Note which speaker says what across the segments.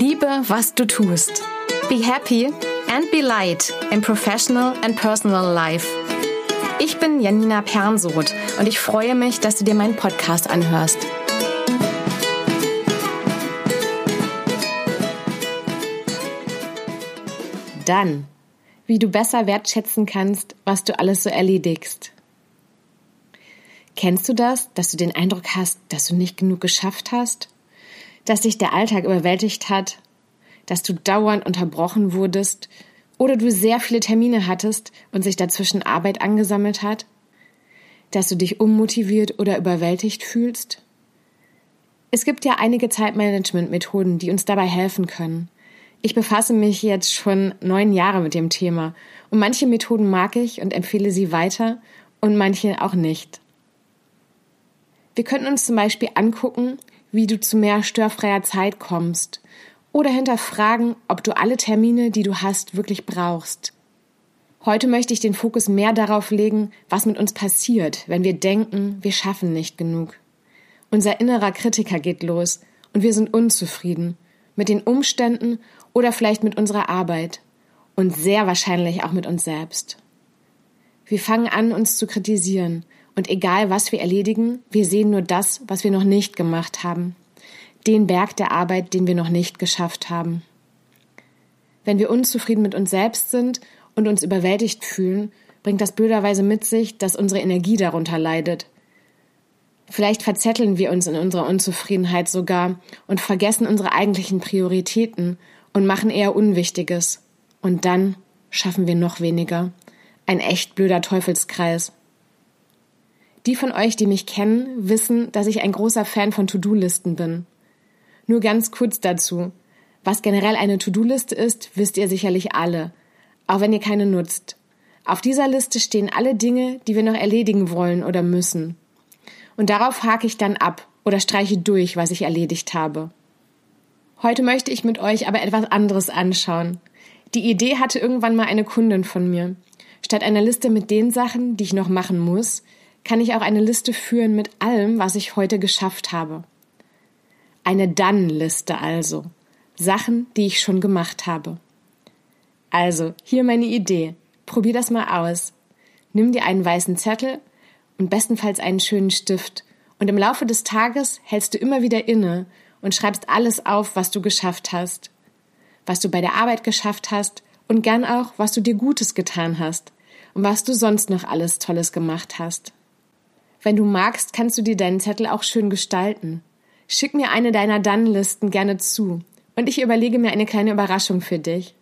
Speaker 1: was du tust. Be happy and be light in professional and personal life. Ich bin Janina Pernsoth und ich freue mich, dass du dir meinen Podcast anhörst. Dann, wie du besser wertschätzen kannst, was du alles so erledigst. Kennst du das, dass du den Eindruck hast, dass du nicht genug geschafft hast? Dass dich der Alltag überwältigt hat? Dass du dauernd unterbrochen wurdest? Oder du sehr viele Termine hattest und sich dazwischen Arbeit angesammelt hat? Dass du dich unmotiviert oder überwältigt fühlst? Es gibt ja einige Zeitmanagement-Methoden, die uns dabei helfen können. Ich befasse mich jetzt schon neun Jahre mit dem Thema und manche Methoden mag ich und empfehle sie weiter und manche auch nicht. Wir könnten uns zum Beispiel angucken, wie du zu mehr störfreier Zeit kommst oder hinterfragen, ob du alle Termine, die du hast, wirklich brauchst. Heute möchte ich den Fokus mehr darauf legen, was mit uns passiert, wenn wir denken, wir schaffen nicht genug. Unser innerer Kritiker geht los und wir sind unzufrieden mit den Umständen oder vielleicht mit unserer Arbeit und sehr wahrscheinlich auch mit uns selbst. Wir fangen an, uns zu kritisieren und egal was wir erledigen, wir sehen nur das, was wir noch nicht gemacht haben. Den Berg der Arbeit, den wir noch nicht geschafft haben. Wenn wir unzufrieden mit uns selbst sind und uns überwältigt fühlen, bringt das blöderweise mit sich, dass unsere Energie darunter leidet. Vielleicht verzetteln wir uns in unserer Unzufriedenheit sogar und vergessen unsere eigentlichen Prioritäten und machen eher Unwichtiges. Und dann schaffen wir noch weniger. Ein echt blöder Teufelskreis. Die von euch, die mich kennen, wissen, dass ich ein großer Fan von To-Do-Listen bin. Nur ganz kurz dazu. Was generell eine To-Do-Liste ist, wisst ihr sicherlich alle, auch wenn ihr keine nutzt. Auf dieser Liste stehen alle Dinge, die wir noch erledigen wollen oder müssen. Und darauf hake ich dann ab oder streiche durch, was ich erledigt habe. Heute möchte ich mit euch aber etwas anderes anschauen. Die Idee hatte irgendwann mal eine Kundin von mir. Statt einer Liste mit den Sachen, die ich noch machen muss, kann ich auch eine Liste führen mit allem, was ich heute geschafft habe. Eine Dann-Liste also. Sachen, die ich schon gemacht habe. Also, hier meine Idee. Probier das mal aus. Nimm dir einen weißen Zettel und bestenfalls einen schönen Stift und im Laufe des Tages hältst du immer wieder inne und schreibst alles auf, was du geschafft hast. Was du bei der Arbeit geschafft hast und gern auch, was du dir Gutes getan hast und was du sonst noch alles Tolles gemacht hast. Wenn du magst, kannst du dir deinen Zettel auch schön gestalten. Schick mir eine deiner Dann-Listen gerne zu und ich überlege mir eine kleine Überraschung für dich.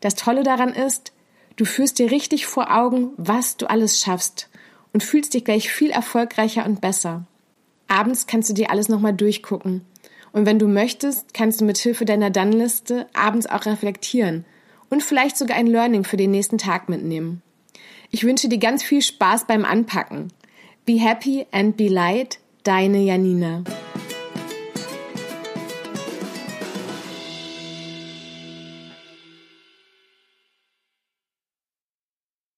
Speaker 1: Das Tolle daran ist, du führst dir richtig vor Augen, was du alles schaffst und fühlst dich gleich viel erfolgreicher und besser. Abends kannst du dir alles nochmal durchgucken. Und wenn du möchtest, kannst du mit Hilfe deiner Dann-Liste abends auch reflektieren und vielleicht sogar ein Learning für den nächsten Tag mitnehmen. Ich wünsche dir ganz viel Spaß beim Anpacken. Be happy and be light, deine Janina.